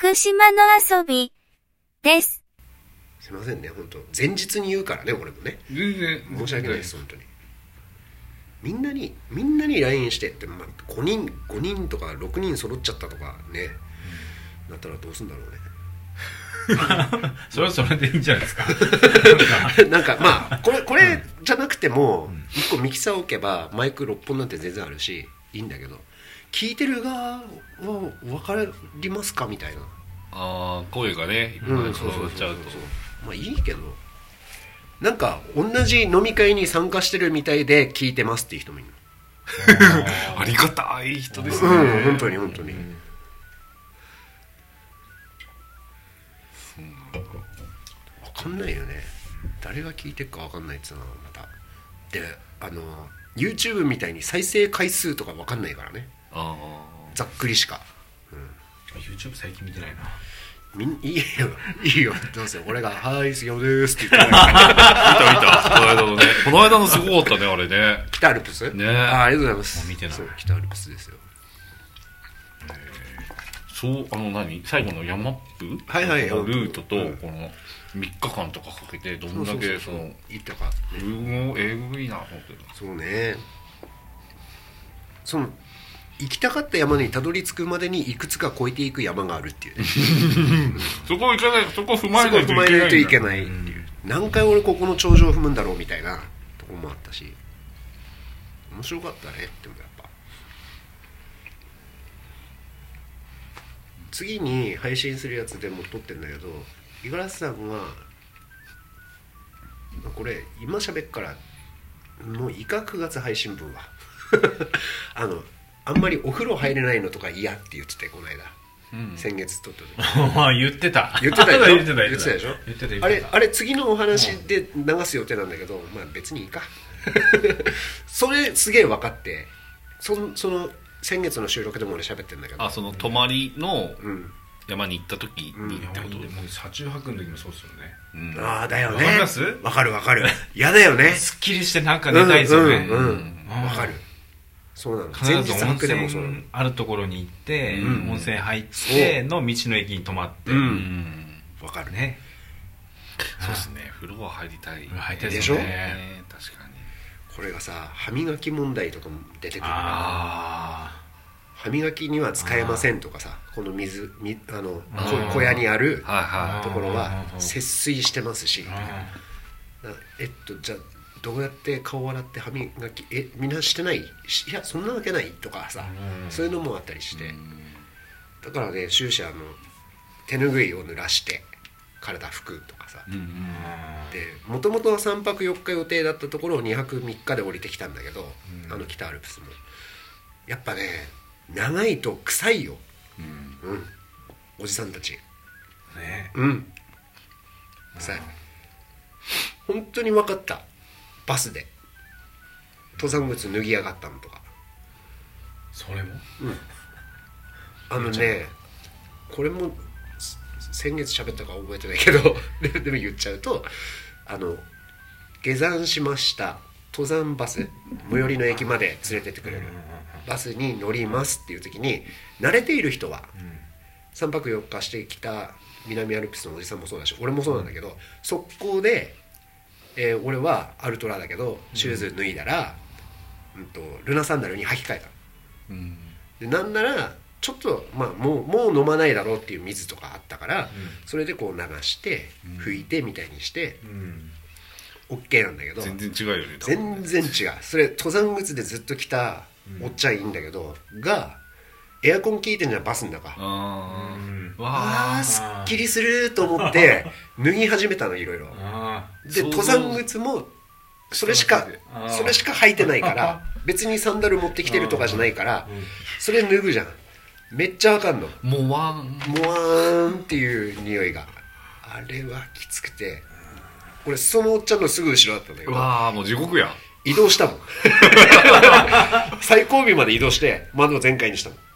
福島の遊びです。すいませんね本当。前日に言うからね俺もね。全然。申し訳ないです本当に。みんなにみんなに LINE してって、まあ、5人5人とか6人揃っちゃったとかね、なったらどうすんだろうね。それはそれでいいんじゃないですか。なんかまあこれこれじゃなくても1個ミキサー置けばマイク6本なんて全然あるしいいんだけど聞いてる側は分かりますかみたいな。ああ声がねいっぱいうん揃っちゃうと。まあいいけど。なんか同じ飲み会に参加してるみたいで聞いてますっていう人もいる。ありがたい人ですね。うん本当に本当に、分かんないよね。誰が聞いてるか分かんないっつうのはまた。であの YouTube みたいに再生回数とか分かんないからね。あざっくりしか。YouTube 最近見てないな。みんいいよ。いいよ。どうせ。俺が「はい杉山です」って言ってあ見た見た。この間のね。この間のすごかったねあれね。北アルプス？ね。あありがとうございます。見てない。そう北アルプスですよ。そうあの何？最後の山ップはいはい。のルートとうん。この3日間とかかけてどんだけその行ったかすごいえぐいなと思ってそうね。その行きたかった山にたどり着くまでにいくつか越えていく山があるっていうね。そこ行かないそこ踏まそえないとこ踏まえないといけいないっていう。何回俺ここの頂上を踏むんだろうみたいなところもあったし。面白かったねでもやっぱ。次に配信するやつでも撮ってんだけど五十嵐さんはこれ今喋っからもういか9月配信分は。あのあんまりお風呂入れないのとか嫌って言っててこの間、うん。先月撮った時。あ 言ってた。言ってたでしょ？言ってた言ってた。でしょ？言ってた言ってた。あれあれ次のお話で流す予定なんだけど、まあ別にいいか。それすげえ分かってそのその先月の収録でも俺喋ってんだけど。あその泊まりのうん。山に行った時にってこと？もう車中泊の時もそうですよね。うん。ああだよね。わかります？わかるわかる。嫌だよね。すっきりしてなんか寝たいですよね。うんうんうん。うん。わかるそうなの必ず温泉あるところに行って、うん。温泉入っての道の駅に泊まって、うん。うんわかるね。そうですね。風呂は入りたい。入りたいでしょ？ねね確かに。これがさ歯磨き問題とかも出てくるから。あ歯磨きには使えませんとかさこの水みあの小屋にあるはいはところは節水してますし。えっとじゃあどうやって顔洗って歯磨きえみんなしてない？しいやそんなわけないとかさうん。そういうのもあったりしいてだからね終始あの手ぬぐいを濡らして体拭くとかさ。でもともと3泊4日予定だったところを2泊3日で降りてきたんだけど、あの北アルプスも。やっぱね長いと臭いよ。うん。うん。おじさんたち。ね。うん。臭い。本当に分かったバスで。登山靴脱ぎやがったのとか。それも？あのねこれもす先月喋ったか覚えてないけど ででも言っちゃうとあの下山しました。登山バス最寄りの駅まで連れてってくれる。バスに乗りますっていう時に慣れている人は3泊4日してきた南アルプスのおじさんもそうだし俺もそうなんだけど速攻で、えー俺はアルトラだけどシューズ脱いだら、うん、とルナサンダルに履き替えたうん。でなんならちょっと、まあ、もうもう飲まないだろうっていう水とかあったから、それでこう流して拭いてみたいにしてうん。OK なんだけど全然違うよね全然違う。それ登山靴でずっと来たおっちゃんいいんだけど、がエアコン効いてんじゃんバスの中。あうん。ー。わあすっきりすると思って脱ぎ始めたのいろいろ。あで登山靴もそれしかそれしか履いてないから 別にサンダル持ってきてるとかじゃないからそれ脱ぐじゃん。めっちゃわかんの。もうワンモワーンっていう匂いが。あれはきつくて。俺そのおっちゃんのすぐ後ろだったんだけどわあもう地獄やん。移動したもん。最後尾まで移動して窓を全開にしたもん。まあ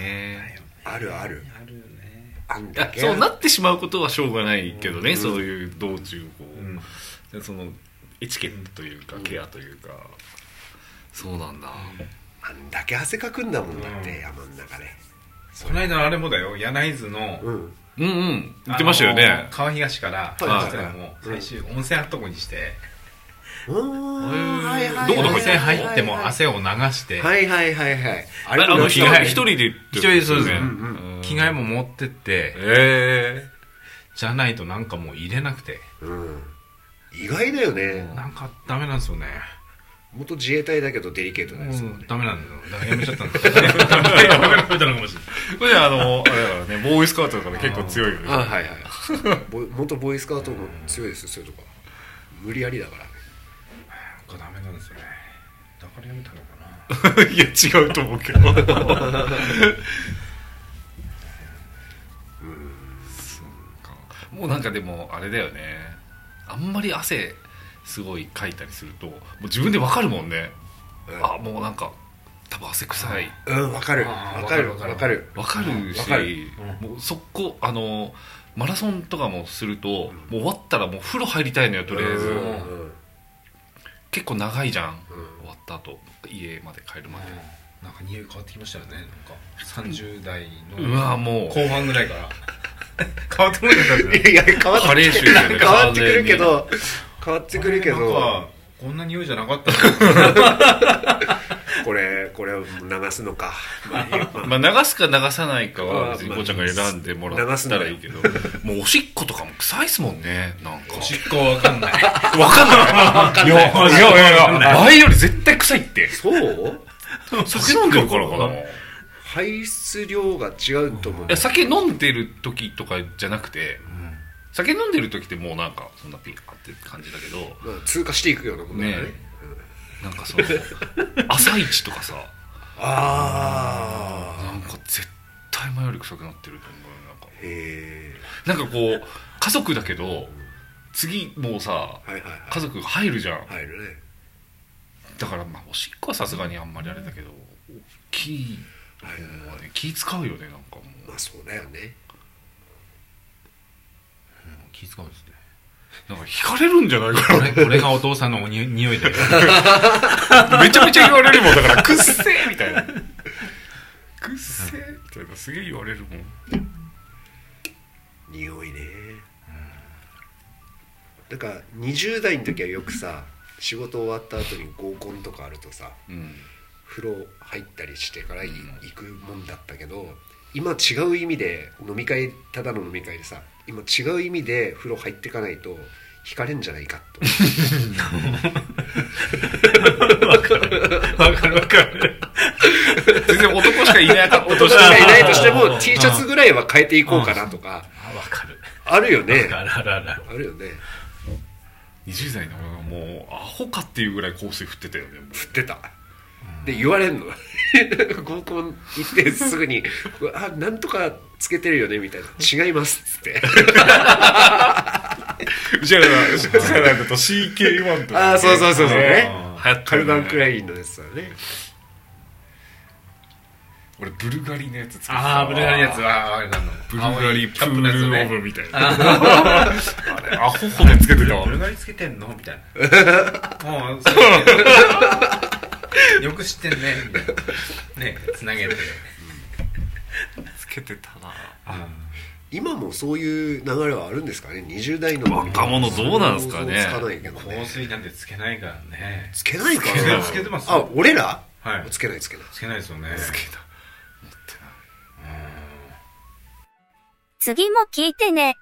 ねあるある。あるね。あんいだけやそうなってしまうことはしょうがないけどね、そういう道中こう、ん。でそのエチケットというか、ケアというか。そうなんだ、あんだけ汗かくんだもんだって、山の中で。この間のあれもだよ。柳津のうん。うんうん。言ってましたよね。川東からはいもう最終温泉あっとこにしてどこどこ温泉入っても汗を流して。はいはいはいはい。ああれ、あの、着替え一人で行って一人でそうです。ねうんうん。着替えも持ってって。えじゃないとなんかもう入れなくて。うん。意外だよね。なんかダメなんですよね。元自衛隊だけどデリケートなやつもうダメなんだよ。だやめちゃったんですよやめたのかもしれなこれあの、あれだからね、ボーイスカウトとかで結構強いよね。あはいはい ボ元ボーイスカウトも強いですよそういうとこ無理やりだから。ねかダメなんですよね。だからやめたのかな。いや、違うと思うけど。そうか。もうなんかでも、あれだよね。あんまり汗、すごいかいたりすると、もう自分でわかるもんね。うん。あ、もうなんか、多分汗臭い。うんわかる。わかる。わかるわかる。わかる。し、わかる。もう速攻、あの、マラソンとかもすると、もう終わったらもう風呂入りたいのよ、とりあえず。結構長いじゃん、うん。終わった後。家まで帰るまで、なんか匂い変わってきましたよね。なんか。30代のうわもう。後半ぐらいから。変わってこなかったいや変わって加齢臭だよね。変わってくるけど。変わってくるけなんどかこんな匂いじゃなかったな これこれを流すのか。まあ流すか流さないかは別にまあこうちゃんが選んでもらったらいいけど、もうおしっことかも臭いっすもんねなんか。おしっこわかんない。わかんない。い。やいやいやいや前より絶対臭いって。そう？酒飲んでるからかな。い排出量が違うと思う。や酒飲んでる時とかじゃなくて、酒飲んでる時ってもうなんかそんなピカって感じだけど。まあ通過していくようなもんね。ねなんかその朝一とかさああなんか絶対前より臭くなってると思うなんか。へえなんかこう家族だけど次もうさはいはいはい。家族が入るじゃん。入るね。だからまあおしっこはさすがにあんまりあれだけど大きいのはね気使うよねなんかもう。まあそうだよね。気遣うんですねなんか惹かれるんじゃないかこれこれがお父さんのおに匂いだよなめちゃめちゃ言われるもん。だからくっせーみたいな。くっせーみたいな。すげえ言われるもん。匂いね。だから20代の時はよくさ仕事終わった後に合コンとかあるとさうん。風呂入ったりしてからい行くもんだったけど今違う意味で飲み会ただの飲み会でさ今違う意味で風呂入っていかないと惹かれんじゃないかと。わかる。わかる全然男しかいなかったと男したらがいないとしても T シャツぐらいは変えていこうかなとかあわかる。あるよね。あるあるある。あるよね。20代のもうアホかっていうぐらい香水振ってたよね振ってたで言われんの。合コン行ってすぐに「あなんとかつけてるよね」みたいな「違います」っつって。うちらがうちらなんだと CK1 とかああそうそうそうそう。ね流行ったよね。カルバンクラインのやつだね。俺ブルガリのやつ作ってたああブルガリのやつ。はあれなのブルガリプールオね。ブみたいなあれアホほどつけてたわ。ブルガリつけてんのみたいな。もうそうよく知ってんね。ねつなげて。つけてたな。今もそういう流れはあるんですかね？20代の若者どうなんすかね？つかないけど香ね水なんてつけないからね。つけないかな？つけてますあ俺ら？はい。つけないつけない。つけないですよね。つけた。持ってない次も聞いてね。